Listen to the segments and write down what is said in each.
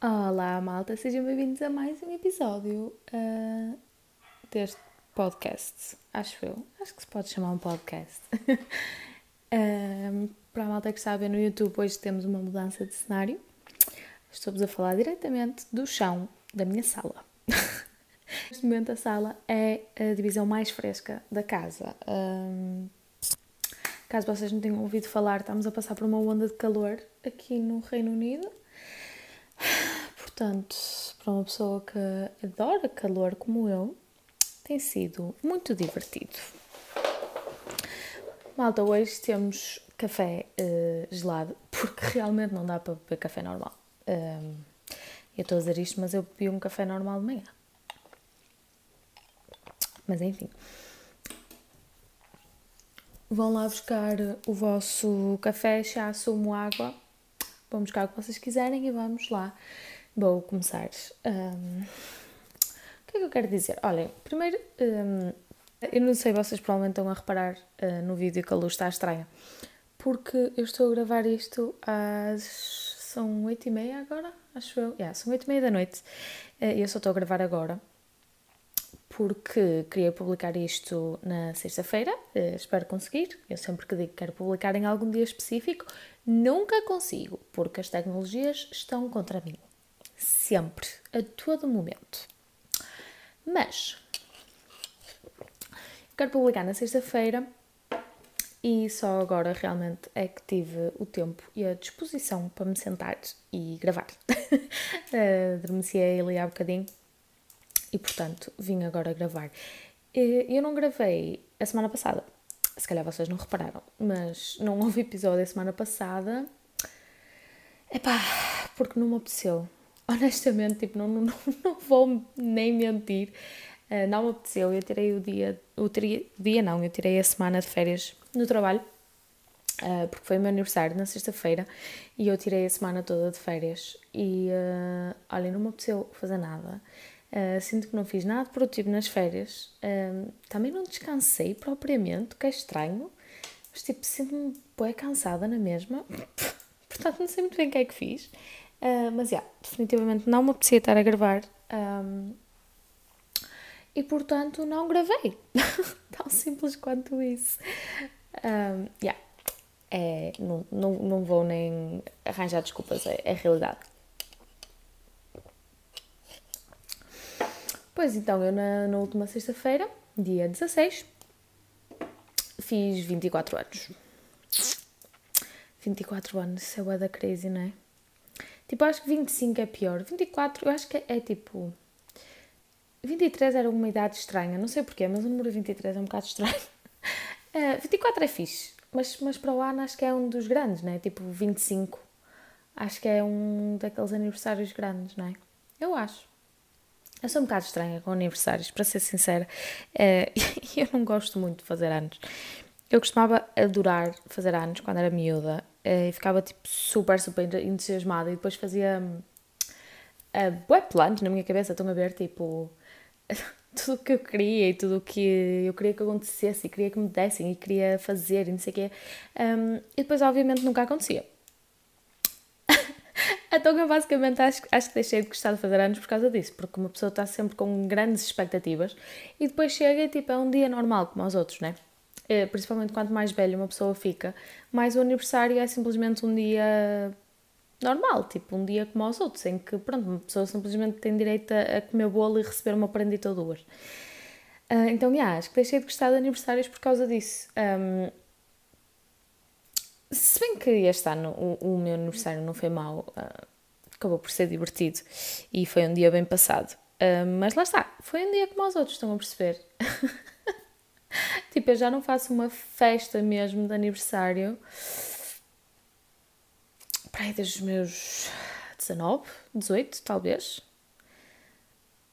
Olá, malta, sejam bem-vindos a mais um episódio uh, deste podcast. Acho eu, acho que se pode chamar um podcast. uh, para a malta que está a ver no YouTube, hoje temos uma mudança de cenário. Estou-vos a falar diretamente do chão da minha sala. Neste momento, a sala é a divisão mais fresca da casa. Um, caso vocês não tenham ouvido falar, estamos a passar por uma onda de calor aqui no Reino Unido. Portanto, para uma pessoa que adora calor como eu, tem sido muito divertido. Malta, hoje temos café uh, gelado, porque realmente não dá para beber café normal. Um, eu estou a dizer isto, mas eu bebi um café normal de manhã. Mas enfim. Vão lá buscar o vosso café, chá, sumo, água. Vão buscar o que vocês quiserem e vamos lá. Vou começar. Um, o que é que eu quero dizer? Olhem, primeiro, um, eu não sei, vocês provavelmente estão a reparar uh, no vídeo que a luz está estranha, porque eu estou a gravar isto às são oito e meia agora, acho eu. Yeah, são oito e meia da noite. Eh, eu só estou a gravar agora porque queria publicar isto na sexta-feira. Eh, espero conseguir. Eu sempre que digo que quero publicar em algum dia específico, nunca consigo, porque as tecnologias estão contra mim. Sempre, a todo momento. Mas quero publicar na sexta-feira e só agora realmente é que tive o tempo e a disposição para me sentar e gravar. uh, Adormeci ali há bocadinho e, portanto, vim agora gravar. Eu não gravei a semana passada, se calhar vocês não repararam, mas não houve episódio a semana passada. Epá, porque não me apeteceu. Honestamente, tipo, não, não, não vou nem mentir. Uh, não me apeteceu, eu tirei o dia, o dia não, eu tirei a semana de férias no trabalho, uh, porque foi o meu aniversário na sexta-feira e eu tirei a semana toda de férias e uh, olha, não me apeteceu fazer nada. Uh, sinto que não fiz nada produtivo nas férias. Uh, também não descansei propriamente, o que é estranho. Mas tipo, sinto-me bem cansada na mesma. Portanto, não sei muito bem o que é que fiz. Uh, mas, já, yeah, definitivamente não me apetecia estar a gravar. Um, e portanto não gravei. Tão simples quanto isso. Um, yeah. é, não, não, não vou nem arranjar desculpas, é, é realidade. Pois então, eu na, na última sexta-feira, dia 16, fiz 24 anos. 24 anos, isso é da crazy, não é? Tipo, acho que 25 é pior. 24, eu acho que é, é tipo 23 era uma idade estranha, não sei porquê, mas o número 23 é um bocado estranho. Uh, 24 é fixe, mas, mas para o ano acho que é um dos grandes, né? Tipo 25. Acho que é um daqueles aniversários grandes, não é? Eu acho. Eu sou um bocado estranha com aniversários, para ser sincera. Uh, eu não gosto muito de fazer anos. Eu costumava adorar fazer anos quando era miúda uh, e ficava tipo super, super entusiasmada e depois fazia uh, web planos na minha cabeça, estão a ver, tipo tudo o que eu queria e tudo o que eu queria que acontecesse e queria que me dessem e queria fazer e não sei o quê. Um, e depois, obviamente, nunca acontecia. então, eu basicamente acho, acho que deixei de gostar de fazer anos por causa disso, porque uma pessoa está sempre com grandes expectativas e depois chega e tipo, é um dia normal como os outros, né? É, principalmente quanto mais velha uma pessoa fica, mais o aniversário é simplesmente um dia normal, tipo um dia como aos outros, em que pronto, uma pessoa simplesmente tem direito a, comer bolo e receber uma prendita ou duas. Uh, então, yeah, acho que deixei de gostar de aniversários por causa disso. Um, se bem que este ano o, o meu aniversário não foi mau, uh, acabou por ser divertido e foi um dia bem passado. Uh, mas lá está, foi um dia como aos outros, estão a perceber? tipo, eu já não faço uma festa mesmo de aniversário para aí desde os meus 19, 18, talvez.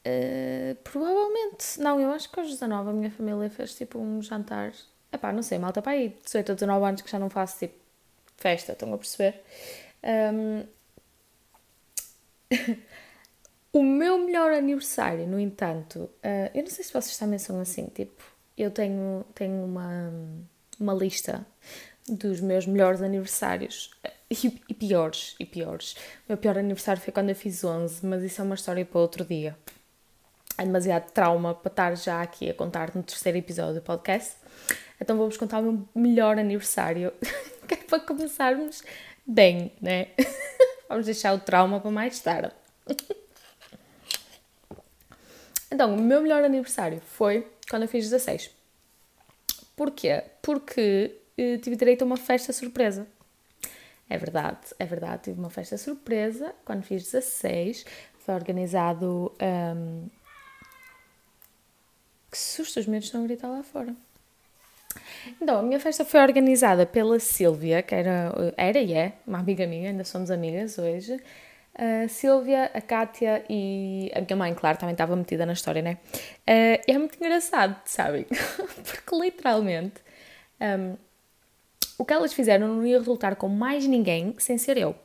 Uh, provavelmente. Não, eu acho que aos 19 a minha família fez tipo um jantar. Epá, não sei, malta, para aí 18 ou 19 anos que já não faço tipo festa, estão a perceber? Um... O meu melhor aniversário, no entanto, uh, eu não sei se vocês também são assim, tipo, eu tenho, tenho uma, uma lista dos meus melhores aniversários e, piores, e piores. O meu pior aniversário foi quando eu fiz 11, mas isso é uma história para outro dia. É demasiado trauma para estar já aqui a contar no terceiro episódio do podcast. Então vou-vos contar o meu melhor aniversário, que é para começarmos bem, né? Vamos deixar o trauma para mais tarde. Então, o meu melhor aniversário foi quando eu fiz 16. Porquê? Porque uh, tive direito a uma festa surpresa. É verdade, é verdade, tive uma festa surpresa quando fiz 16. Foi organizado. Um... Que susto, os medos estão a gritar lá fora. Então, a minha festa foi organizada pela Silvia, que era, era e é uma amiga minha, ainda somos amigas hoje. A Silvia, a Kátia e a minha mãe, claro, também estava metida na história, né? Uh, é muito engraçado, sabem? Porque literalmente um, o que elas fizeram não ia resultar com mais ninguém sem ser eu.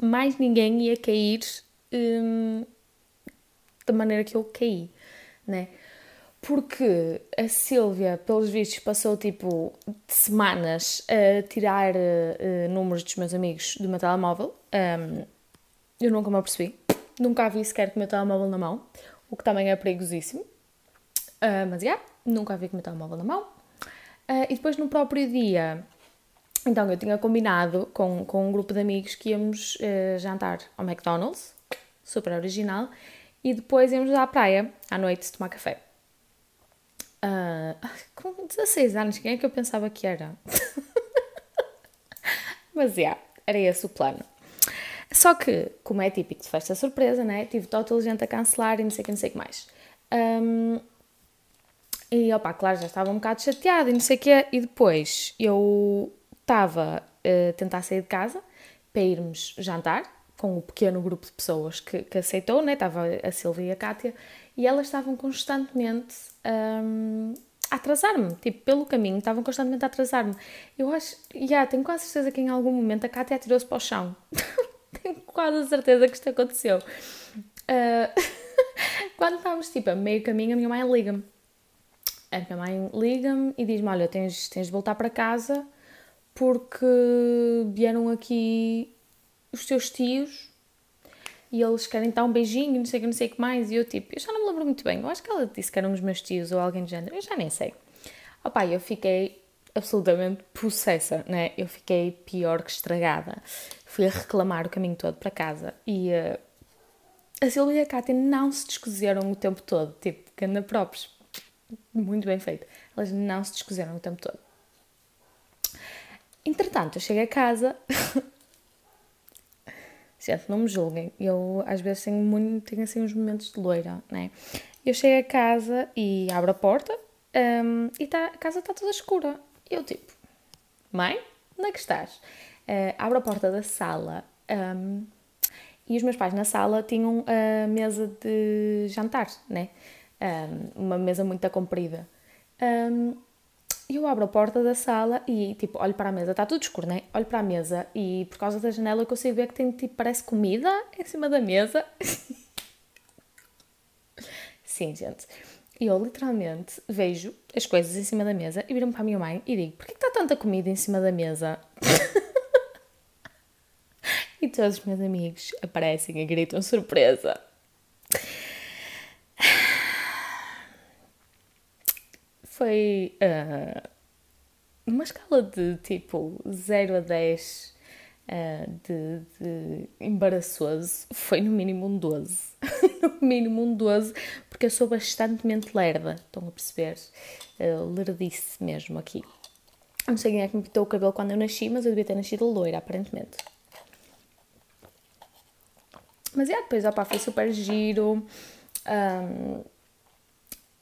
Mais ninguém ia cair um, da maneira que eu caí, né? Porque a Silvia, pelos vistos, passou tipo semanas a tirar uh, números dos meus amigos do meu telemóvel. Um, eu nunca me apercebi. Nunca a vi sequer com o meu telemóvel na mão, o que também é perigosíssimo. Uh, mas, yeah, nunca a vi com o meu telemóvel na mão. Uh, e depois, no próprio dia, então eu tinha combinado com, com um grupo de amigos que íamos uh, jantar ao McDonald's, super original, e depois íamos à praia à noite tomar café. Uh, com 16 anos, quem é que eu pensava que era? Mas, yeah, era esse o plano. Só que, como é típico de festa surpresa, né? Tive toda gente a cancelar e não sei o que, não sei o que mais. Um, e, opá, claro, já estava um bocado chateada e não sei o que. E depois eu estava a tentar sair de casa para irmos jantar com o pequeno grupo de pessoas que, que aceitou, né? Estava a Silvia e a Kátia e elas estavam constantemente um, a atrasar-me, tipo, pelo caminho, estavam constantemente a atrasar-me. Eu acho, já, yeah, tenho quase certeza que em algum momento a Kátia atirou-se para o chão. tenho quase a certeza que isto aconteceu. Uh, quando estávamos, tipo, a meio caminho, a minha mãe liga-me. A minha mãe liga-me e diz-me, olha, tens, tens de voltar para casa porque vieram aqui os teus tios e eles querem dar um beijinho, não sei o que, não sei o que mais. E eu, tipo, eu já não me lembro muito bem. Eu acho que ela disse que eram os meus tios ou alguém do género. Eu já nem sei. Opa, eu fiquei absolutamente possessa, né? Eu fiquei pior que estragada. Fui a reclamar o caminho todo para casa e uh, a Silvia e a Cátia não se descozeram o tempo todo. Tipo, cana próprios. Muito bem feito. Elas não se descozeram o tempo todo. Entretanto, eu cheguei a casa Gente, não me julguem. Eu às vezes tenho, muito, tenho assim uns momentos de loira, né? Eu chego a casa e abro a porta um, e tá, a casa está toda escura. Eu tipo, mãe, onde é que estás? Uh, abro a porta da sala um, e os meus pais na sala tinham a mesa de jantar, né? Um, uma mesa muito comprida. Um, eu abro a porta da sala e, tipo, olho para a mesa, está tudo escuro, né? Olho para a mesa e, por causa da janela, eu consigo ver que tem, tipo, parece comida em cima da mesa. Sim, gente. E eu, literalmente, vejo as coisas em cima da mesa e viro-me para a minha mãe e digo: porquê que está tanta comida em cima da mesa? e todos os meus amigos aparecem e gritam surpresa. Foi uh, escala de tipo 0 a 10 uh, ah, de, de, embaraçoso, foi no mínimo um 12. no mínimo um 12, porque eu sou bastante lerda, estão a perceber? Uh, lerdice mesmo aqui. Não sei quem é que me pintou o cabelo quando eu nasci, mas eu devia ter nascido loira, aparentemente. Mas é, depois opa, foi super giro. Um,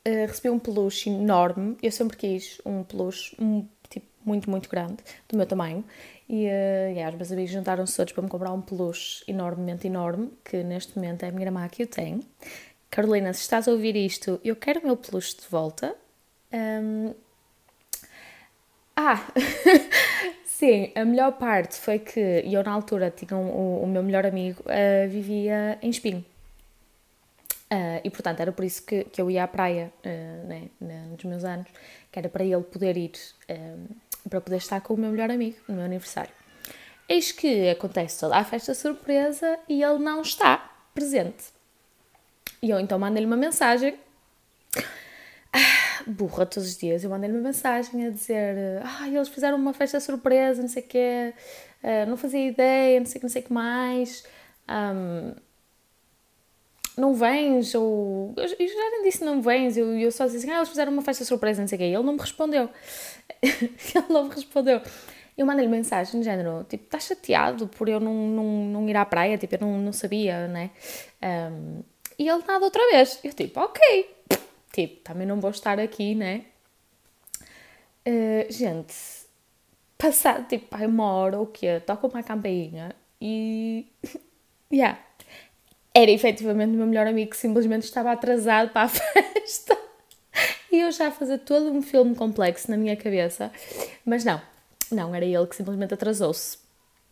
eh, recebi um peluche enorme. Eu sempre quis um peluche um, tipo, muito, muito grande, do meu tamanho. E, uh, yeah, os meus amigos juntaram-se todos para me comprar um peluche enormemente enorme, que neste momento é a minha irmã que o tem. Carolina, se estás a ouvir isto, eu quero o meu peluche de volta. Um... Ah! Sim, a melhor parte foi que eu na altura tinha um, o, o meu melhor amigo uh, vivia em Espinho. Uh, e portanto era por isso que, que eu ia à praia uh, né, nos meus anos, que era para ele poder ir, uh, para poder estar com o meu melhor amigo no meu aniversário. Eis que acontece toda a festa surpresa e ele não está presente. E eu então mandei-lhe uma mensagem, ah, burra todos os dias, eu mandei-lhe uma mensagem a dizer: Ah, eles fizeram uma festa surpresa, não sei o quê, não fazia ideia, não sei o que, não sei que mais. Um, não vens, ou. Eu, já nem disse não vens, eu, eu só disse assim, ah, eles fizeram uma festa surpresa, não sei o quê. Ele não me respondeu. ele não me respondeu. Eu mandei-lhe mensagem no género, tipo, estás chateado por eu não, não, não ir à praia? Tipo, eu não, não sabia, né? Um, e ele nada outra vez. Eu, tipo, ok. Tipo, também não vou estar aqui, né? Uh, gente, passado, tipo, uma hora ou o quê? Toca uma campainha e. yeah era efetivamente o meu melhor amigo que simplesmente estava atrasado para a festa. E eu já a fazer todo um filme complexo na minha cabeça. Mas não, não, era ele que simplesmente atrasou-se.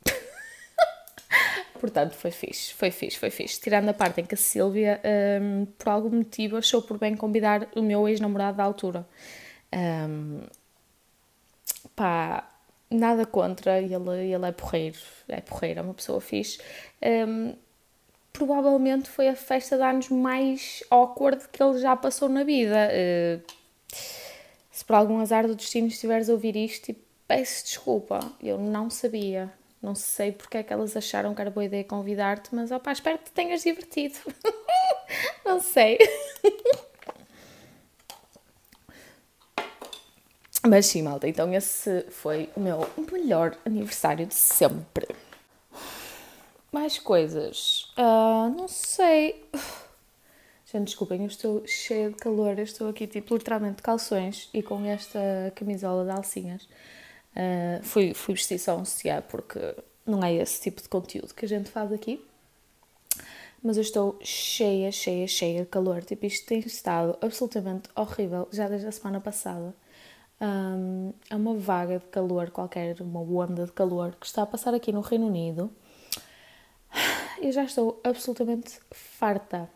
Portanto, foi fixe, foi fixe, foi fixe. Tirando a parte em que a Silvia, um, por algum motivo, achou por bem convidar o meu ex-namorado da altura. Um, pá, nada contra, ele, ele é porreiro, é porreiro, é uma pessoa fixe. Um, provavelmente foi a festa de anos mais awkward que ele já passou na vida. Uh, se por algum azar do destino estiveres a ouvir isto, tipo, peço desculpa, eu não sabia. Não sei porque é que elas acharam que era boa ideia convidar-te, mas opá, espero que te tenhas divertido. não sei. mas sim, malta, então esse foi o meu melhor aniversário de sempre. Mais coisas. Uh, não sei. Gente, desculpem, eu estou cheia de calor. Eu estou aqui, tipo, literalmente de calções e com esta camisola de alcinhas. Uh, fui, fui vestir só um porque não é esse tipo de conteúdo que a gente faz aqui. Mas eu estou cheia, cheia, cheia de calor. Tipo, isto tem estado absolutamente horrível já desde a semana passada. Um, é uma vaga de calor qualquer, uma onda de calor que está a passar aqui no Reino Unido eu já estou absolutamente farta.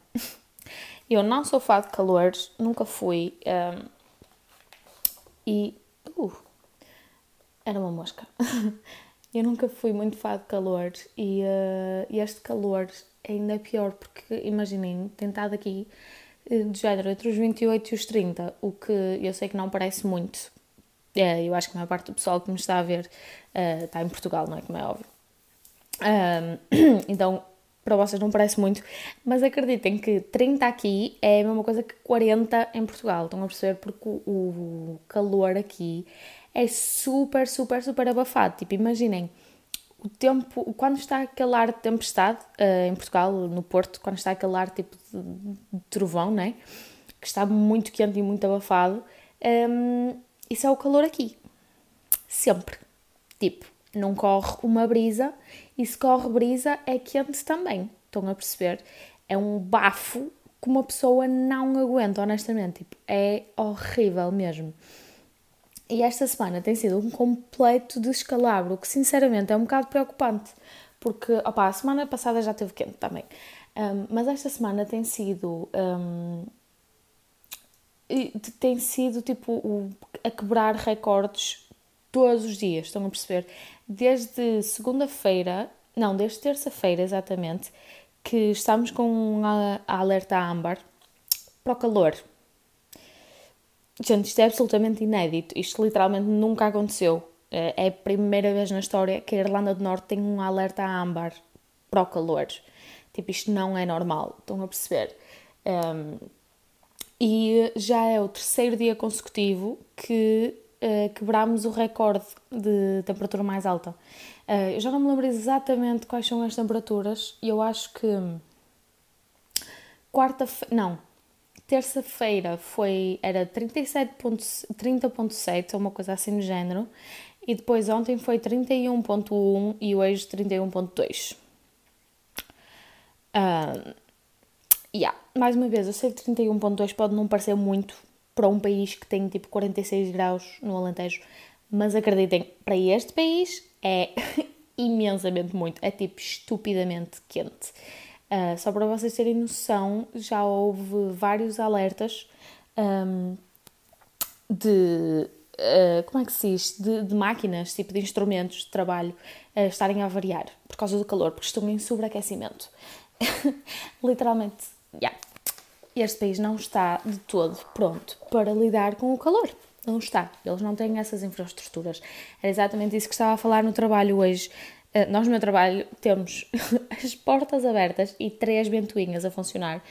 Eu não sou fã de calores, nunca fui. Um, e. Uh, era uma mosca. eu nunca fui muito fã de calor e, uh, este calor é ainda pior porque, imaginem, tentado aqui eh, de género entre os 28 e os 30, o que eu sei que não parece muito. É, eu acho que a maior parte do pessoal que me está a ver uh, está em Portugal, não é? Como é óbvio. Um, então, para vocês não parece muito, mas acreditem que 30 aqui é a mesma coisa que 40 em Portugal. Estão a perceber? Porque o, calor aqui é super, super, super abafado. Tipo, imaginem o tempo, quando está aquele ar de tempestade uh, em Portugal, no Porto, quando está aquele ar tipo de, de trovão, né? Que está muito quente e muito abafado, um, ehm, isso é o calor aqui. Sempre. Tipo, não corre uma brisa e se corre brisa é quente também. Estão a perceber? É um bafo que uma pessoa não aguenta, honestamente. Tipo, é horrível mesmo. E esta semana tem sido um completo descalabro, que sinceramente é um bocado preocupante. Porque, opa, a semana passada já teve quente também. Um, mas esta semana tem sido. Um, tem sido tipo a quebrar recordes todos os dias, estão a perceber? Desde segunda-feira, não, desde terça-feira exatamente, que estamos com a alerta âmbar para o calor. Gente, isto é absolutamente inédito. Isto literalmente nunca aconteceu. É, é a primeira vez na história que a Irlanda do Norte tem um alerta âmbar para o calor. Tipo, isto não é normal. Estão a perceber? Um, e já é o terceiro dia consecutivo que uh, quebramos o recorde de temperatura mais alta. Uh, eu já não me lembro exatamente quais são as temperaturas e eu acho que quarta-feira, não, terça-feira foi, era 30.7 ou uma coisa assim do género e depois ontem foi 31.1 e hoje 31.2. Uh, yeah. Mais uma vez, eu sei que 31.2 pode não parecer muito, para um país que tem tipo 46 graus no Alentejo, mas acreditem, para este país é imensamente muito, é tipo estupidamente quente. Uh, só para vocês terem noção, já houve vários alertas um, de. Uh, como é que se diz? De, de, máquinas, tipo de instrumentos de trabalho, uh, estarem a variar por causa do calor, porque estão em sobreaquecimento. Literalmente, yeah. Este país não está de todo pronto para lidar com o calor. Não está. Eles não têm essas infraestruturas. Era exatamente isso que estava a falar no trabalho hoje. Eh, nós no meu trabalho temos as portas abertas e três ventoinhas a funcionar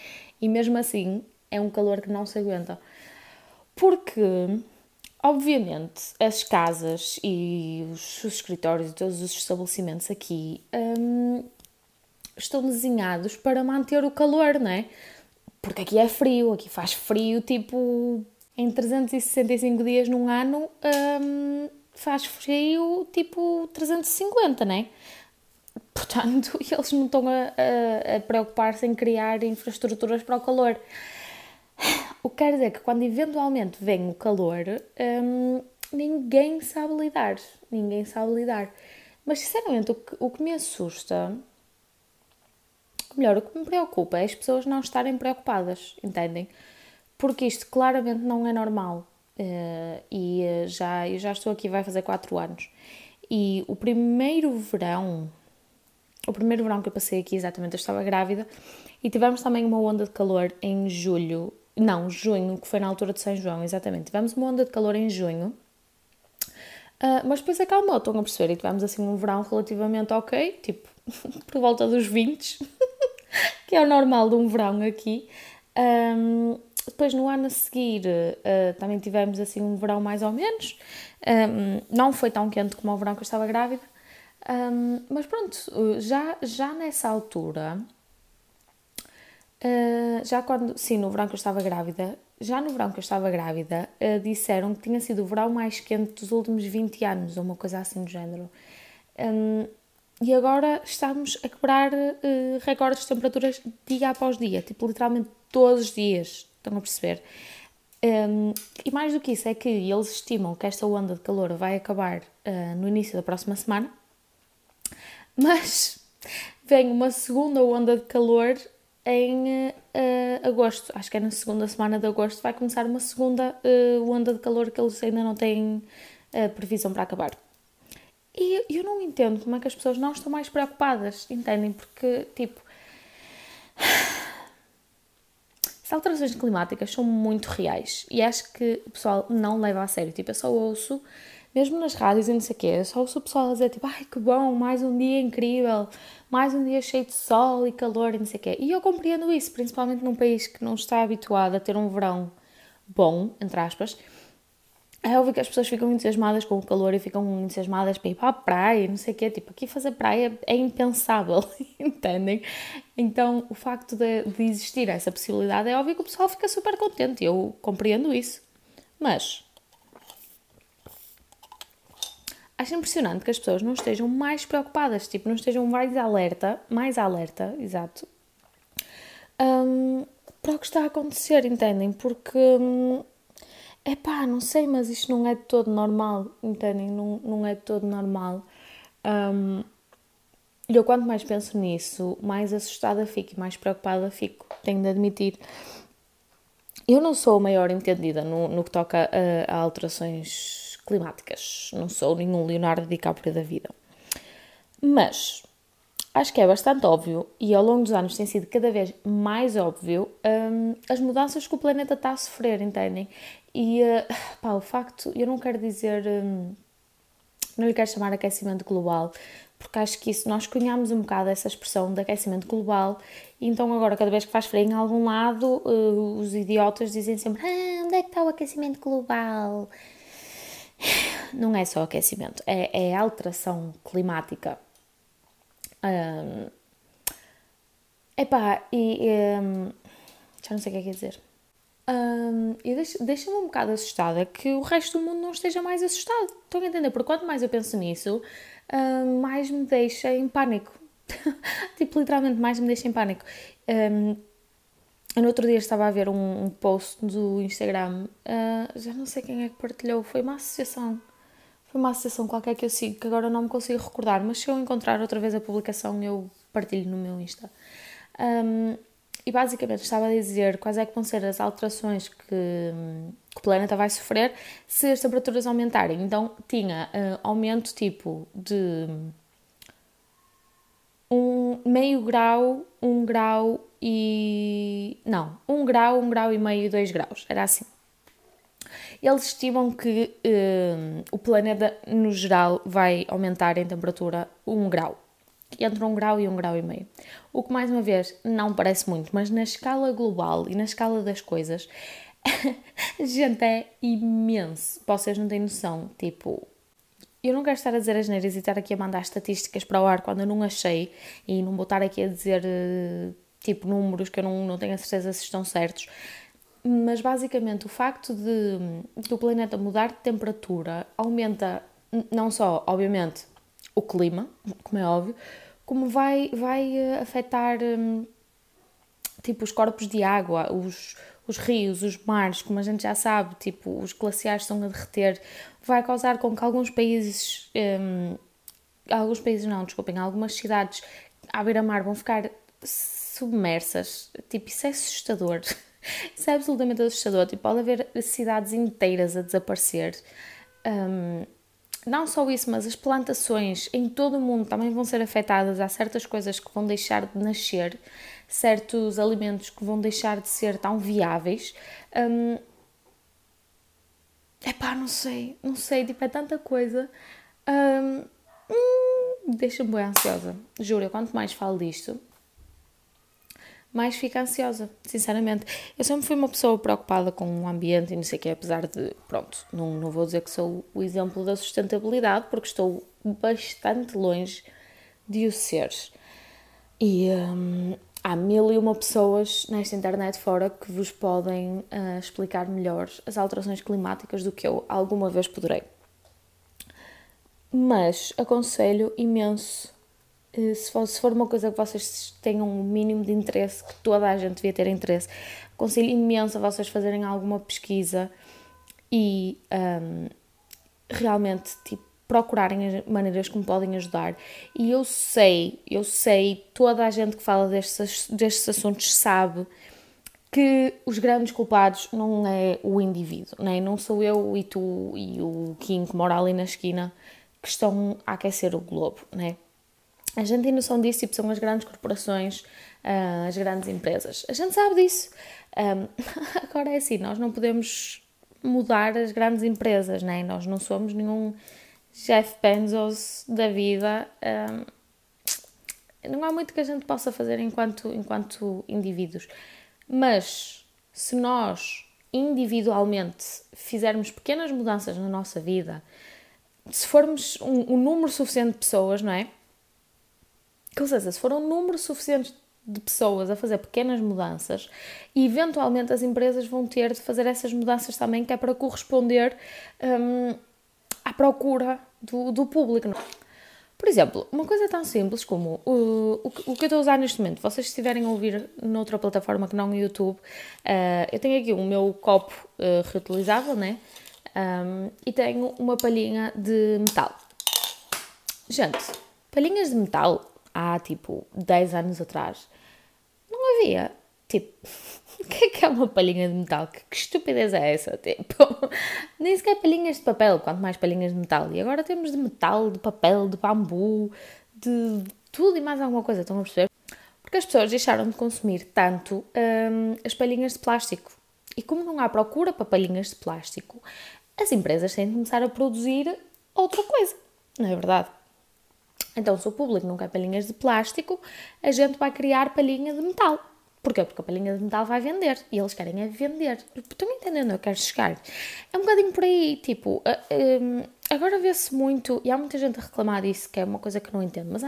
e mesmo assim é um calor que não se aguenta. Porque, obviamente, as casas e os, escritórios e todos os estabelecimentos aqui hum, estão desenhados para manter o calor, não é? Porque aqui é frio, aqui faz frio tipo em 365 dias num ano. Hum, faz frio tipo 350, né? Portanto, eles não estão a, a, a preocupar-se em criar infraestruturas para o calor. O que quer dizer que quando eventualmente vem o calor, hum, ninguém sabe lidar. Ninguém sabe lidar. Mas sinceramente, o que, o que me assusta, melhor, o que me preocupa é as pessoas não estarem preocupadas, entendem? Porque isto claramente não é normal. Uh, e uh, já, eu já estou aqui, vai fazer 4 anos. E o primeiro verão, o primeiro verão que eu passei aqui, exatamente, eu estava grávida e tivemos também uma onda de calor em julho, não, junho, que foi na altura de São João, exatamente. Tivemos uma onda de calor em junho, uh, mas depois acalmou, estão a perceber? E tivemos assim um verão relativamente ok, tipo, por volta dos 20, que é o normal de um verão aqui. Um, depois, no ano a seguir, uh, também tivemos assim um verão mais ou menos. Um, não foi tão quente como o verão que eu estava grávida. Um, mas pronto, já, já nessa altura, uh, já quando, sim, no verão que eu estava grávida, já no verão que eu estava grávida, uh, disseram que tinha sido o verão mais quente dos últimos 20 anos, ou uma coisa assim do género. Um, e agora estamos a quebrar uh, recordes de temperaturas dia após dia, tipo literalmente todos os dias. Estão a perceber? Um, e mais do que isso, é que eles estimam que esta onda de calor vai acabar uh, no início da próxima semana, mas vem uma segunda onda de calor em uh, agosto. Acho que é na segunda semana de agosto vai começar uma segunda uh, onda de calor que eles ainda não têm previsão para acabar. E eu não entendo como é que as pessoas não estão mais preocupadas, entendem? Porque, tipo as alterações climáticas são muito reais e acho que o pessoal não leva a sério. Tipo, eu só ouço, mesmo nas rádios e não sei o quê, eu só ouço o pessoal a dizer tipo, ai que bom, mais um dia incrível, mais um dia cheio de sol e calor e não sei o quê. E eu compreendo isso, principalmente num país que não está habituado a ter um verão bom, entre aspas, é óbvio que as pessoas ficam entusiasmadas com o calor e ficam entusiasmadas para ir para a praia, não sei o quê. Tipo, aqui fazer praia é impensável, entendem? Então, o facto de, de, existir essa possibilidade é óbvio que o pessoal fica super contente. Eu compreendo isso. Mas. Acho impressionante que as pessoas não estejam mais preocupadas, tipo, não estejam mais alerta, mais alerta, exato, um, para o que está a acontecer, entendem? Porque. Um, é pá, não sei, mas isto não é de todo normal, entendem? Não, não é de todo normal. Um, eu, quanto mais penso nisso, mais assustada fico e mais preocupada fico, tenho de admitir. Eu não sou a maior entendida no, no que toca a, a alterações climáticas, não sou nenhum Leonardo DiCaprio da vida. Mas acho que é bastante óbvio e ao longo dos anos tem sido cada vez mais óbvio as mudanças que o planeta está a sofrer, entendem? E uh, pá, o facto, eu não quero dizer, um, não lhe quero chamar aquecimento global, porque acho que isso, nós cunhamos um bocado essa expressão de aquecimento global, e então agora, cada vez que faz frio em algum lado, uh, os idiotas dizem sempre: ah, onde é que está o aquecimento global? Não é só aquecimento, é, é alteração climática. Um, epá, e um, já não sei o que é que dizer. Um, e deixa-me um bocado assustada que o resto do mundo não esteja mais assustado. Estão a entender? Porque quanto mais eu penso nisso, um, mais me deixa em pânico. tipo, literalmente, mais me deixa em pânico. Um, no outro dia estava a ver um, um post do Instagram, uh, já não sei quem é que partilhou, foi uma associação. Foi uma associação qualquer que eu sigo, que agora não me consigo recordar, mas se eu encontrar outra vez a publicação, eu partilho no meu Insta. Um, e basicamente estava a dizer quais é que vão ser as alterações que, que o planeta vai sofrer se as temperaturas aumentarem. Então tinha uh, aumento tipo de um meio grau, um grau e. Não, um grau, um grau e meio, dois graus. Era assim. Eles estimam que uh, o planeta, no geral, vai aumentar em temperatura um grau. Entre um grau e um grau e meio. O que, mais uma vez, não parece muito, mas na escala global e na escala das coisas, gente, é imenso. Vocês não têm noção. Tipo, eu não quero estar a dizer as neiras e estar aqui a mandar estatísticas para o ar quando eu não achei e não vou estar aqui a dizer eh, tipo números que eu não, não tenho a certeza se estão certos, mas basicamente o facto de, de o planeta mudar de temperatura aumenta não só, obviamente, o clima, como é óbvio, como vai, vai eh, afetar hum, tipo os corpos de água, os, os rios, os mares, como a gente já sabe, tipo os glaciares estão a derreter, vai causar com que alguns países, um, alguns países não, desculpem, algumas cidades à beira-mar vão ficar submersas, tipo isso é assustador. Isso é absolutamente assustador. Tipo, pode haver cidades inteiras a desaparecer. Um, não só isso, mas as plantações em todo o mundo também vão ser afetadas. Há certas coisas que vão deixar de nascer, certos alimentos que vão deixar de ser tão viáveis. Um, epá, não sei, não sei, tipo, é tanta coisa. Um, hum, Deixa-me bem ansiosa. Juro, quanto mais falo disto, mais fico ansiosa, sinceramente. Eu sempre fui uma pessoa preocupada com o ambiente e não sei o que, apesar de, pronto, não, não vou dizer que sou o exemplo da sustentabilidade, porque estou bastante longe de o ser. E hum, há mil e uma pessoas nesta internet fora que vos podem uh, explicar melhor as alterações climáticas do que eu alguma vez poderei. Mas aconselho imenso se for, se for uma coisa que vocês tenham um mínimo de interesse, que toda a gente devia ter interesse, aconselho imenso a vocês fazerem alguma pesquisa e um, realmente tipo, procurarem as maneiras como podem ajudar. E eu sei, eu sei, toda a gente que fala destes, destes assuntos sabe que os grandes culpados não é o indivíduo, né? não sou eu e tu e o Kim que mora ali na esquina que estão a aquecer o globo, né? A gente tem noção disso, tipo, são as grandes corporações, uh, as grandes empresas. A gente sabe disso. Agora é assim, nós não podemos mudar as grandes empresas, né? nós não somos nenhum Jeff Bezos da vida. Não há muito que a gente possa fazer enquanto, enquanto indivíduos. Mas se nós individualmente fizermos pequenas mudanças na nossa vida, se formos um, um número suficiente de pessoas, não é? Com certeza, se for um número suficiente de pessoas a fazer pequenas mudanças eventualmente as empresas vão ter de fazer essas mudanças também, que é para corresponder um, à procura do, do público. Por exemplo, uma coisa tão simples como o, o que eu estou a usar neste momento, vocês estiverem a ouvir noutra plataforma que não o YouTube, uh, eu tenho aqui o meu copo uh, reutilizável, né? Um, e tenho uma palhinha de metal. Gente, palhinhas de metal há tipo 10 anos atrás, não havia. Tipo, o que é que é uma palhinha de metal? Que, que estupidez é essa? Tipo, nem sequer palhinhas de papel, quanto mais palhinhas de metal. E agora temos de metal, de papel, de bambu, de tudo e mais alguma coisa, estão a perceber? Porque as pessoas deixaram de consumir tanto hum, as palhinhas de plástico. E como não há procura para palhinhas de plástico, as empresas têm de começar a produzir outra coisa, não é verdade? Então, se o público não quer palhinhas de plástico, a gente vai criar palhinha de metal. Porquê? Porque a palhinha de metal vai vender e eles querem é vender. Estão entendendo? Eu quero chegar. É um bocadinho por aí, tipo, agora vê-se muito, e há muita gente a reclamar disso, que é uma coisa que não entendo, mas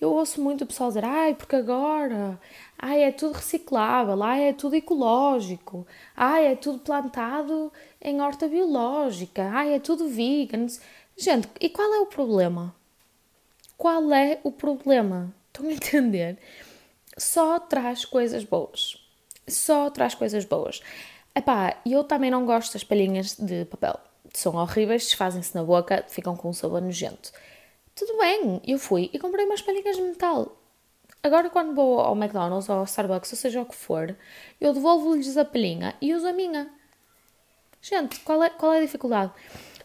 eu ouço muito o pessoal dizer, ai, porque agora, ai, é tudo reciclável, ai, é tudo ecológico, ai, é tudo plantado em horta biológica, ai, é tudo vegan. Gente, e qual é o problema? Qual é o problema? Estão a entender? Só traz coisas boas. Só traz coisas boas. Epá, eu também não gosto das palhinhas de papel. São horríveis, desfazem-se na boca, ficam com um sabor nojento. Tudo bem, eu fui e comprei umas palhinhas de metal. Agora, quando vou ao McDonald's ou ao Starbucks, ou seja o que for, eu devolvo-lhes a palhinha e uso a minha. Gente, qual é, qual é a dificuldade?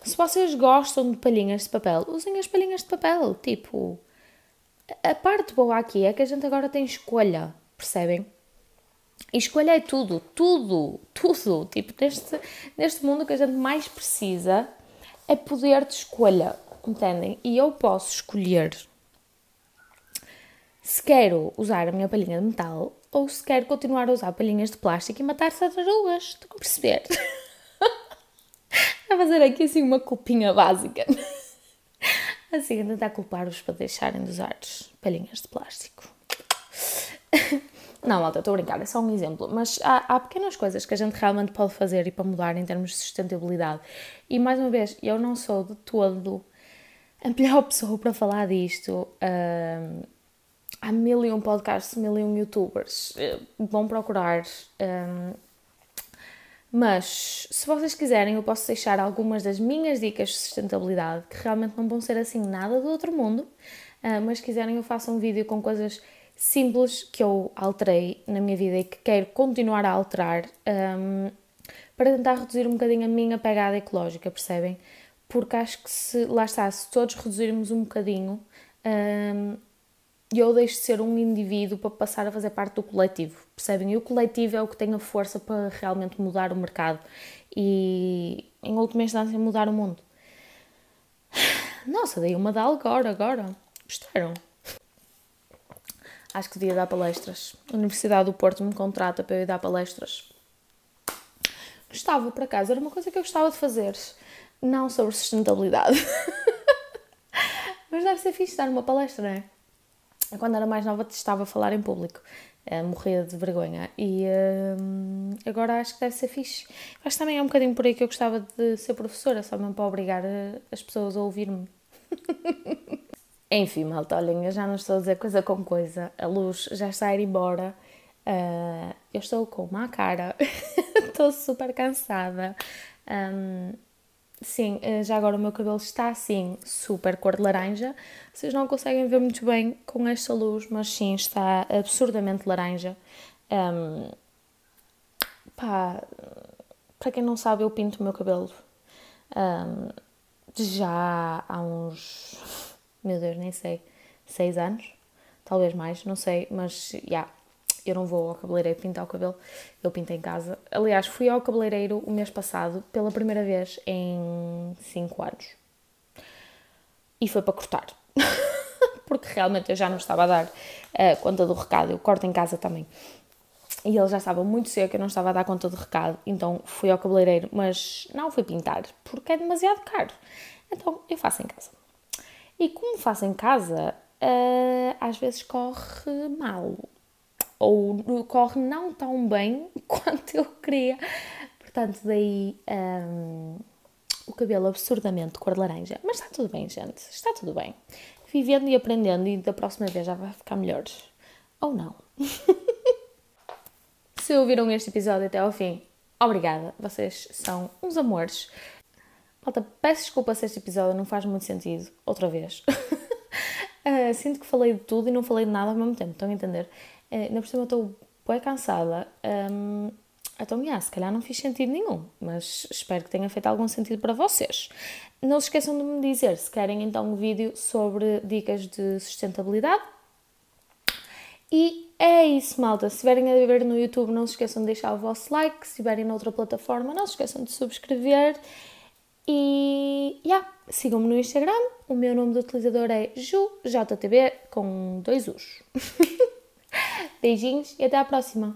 Se vocês gostam de palhinhas de papel, usem as palhinhas de papel. Tipo, a parte boa aqui é que a gente agora tem escolha, percebem? E escolha é tudo, tudo, tudo. Tipo, neste, neste mundo que a gente mais precisa é poder de escolha, entendem? E eu posso escolher se quero usar a minha palhinha de metal ou se quero continuar a usar palhinhas de plástico e matar tartarugas. Estão a perceber? a fazer aqui assim uma culpinha básica. Assim, a tentar culpar-vos para deixarem de usar palhinhas de plástico. Não, malta, estou a brincar, é só um exemplo. Mas há, há, pequenas coisas que a gente realmente pode fazer e para mudar em termos de sustentabilidade. E mais uma vez, eu não sou de todo a melhor pessoa para falar disto. Uh, há mil e um podcasts, mil e um youtubers. Uh, vão procurar. Mas, se vocês quiserem, eu posso deixar algumas das minhas dicas de sustentabilidade, que realmente não vão ser assim nada do outro mundo, uh, mas se quiserem, eu faço um vídeo com coisas simples que eu alterei na minha vida e que quero continuar a alterar um, para tentar reduzir um bocadinho a minha pegada ecológica, percebem? Porque acho que se, lá está, se todos reduzirmos um bocadinho, um, eu deixo de ser um indivíduo para passar a fazer parte do coletivo, percebem? E o coletivo é o que tem a força para realmente mudar o mercado e, em última instância, mudar o mundo. Nossa, dei uma de agora, agora. Gostaram? Acho que devia dar palestras. A Universidade do Porto me contrata para eu ir dar palestras. Gostava, por acaso, era uma coisa que eu gostava de fazer. Não sobre sustentabilidade. Mas deve ser fixe dar uma palestra, não é? Quando era mais nova, estava a falar em público. Uh, morria de vergonha. E uh, agora acho que deve ser fixe. Que também é um bocadinho por aí que eu gostava de ser professora, só mesmo para obrigar eh, as pessoas a ouvir-me. Enfim, malta, olhem, eu já não estou a dizer coisa com coisa. A luz já está a ir embora. Uh, eu estou com uma cara. estou super cansada. Um, sim, eh, já agora o meu cabelo está assim, super cor de laranja. Vocês não conseguem ver muito bem com esta luz, mas sim, está absurdamente laranja. Um, pá, para quem não sabe, eu pinto o meu cabelo um, já há uns meu Deus, nem sei, seis anos, talvez mais, não sei, mas já, yeah, eu não vou ao cabeleireiro pintar o cabelo, eu pinto em casa. Aliás, fui ao cabeleireiro o mês passado pela primeira vez em cinco anos e foi para cortar. Porque realmente eu já não estava a dar uh, conta do recado, eu corto em casa também. E ele já estava muito seco, eu não estava a dar conta do recado, então fui ao cabeleireiro, mas não fui pintar, porque é demasiado caro. Então eu faço em casa. E como faço em casa, uh, às vezes corre mal. Ou corre não tão bem quanto eu queria. Portanto, daí um, o cabelo absurdamente cor de laranja. Mas está tudo bem, gente. Está tudo bem. Vivendo e aprendendo e da próxima vez já vai ficar melhor. Ou não. Se ouviram este episódio até ao fim, obrigada. Vocês são uns amores. Malta, peço desculpa se este episódio não faz muito sentido, outra vez. uh, sinto que falei de tudo e não falei de nada ao mesmo tempo, estão a entender? Uh, na por cima estou bem cansada, um, então, yeah, se calhar não fiz sentido nenhum, mas espero que tenha feito algum sentido para vocês. Não se esqueçam de me dizer se querem então um vídeo sobre dicas de sustentabilidade. E é isso, malta. Se estiverem a ver no YouTube, não se esqueçam de deixar o vosso like. Se estiverem noutra plataforma, não se esqueçam de subscrever. E yeah, sigam-me no Instagram. O meu nome do utilizador é JuJTB com dois U's. Beijinhos e até à próxima!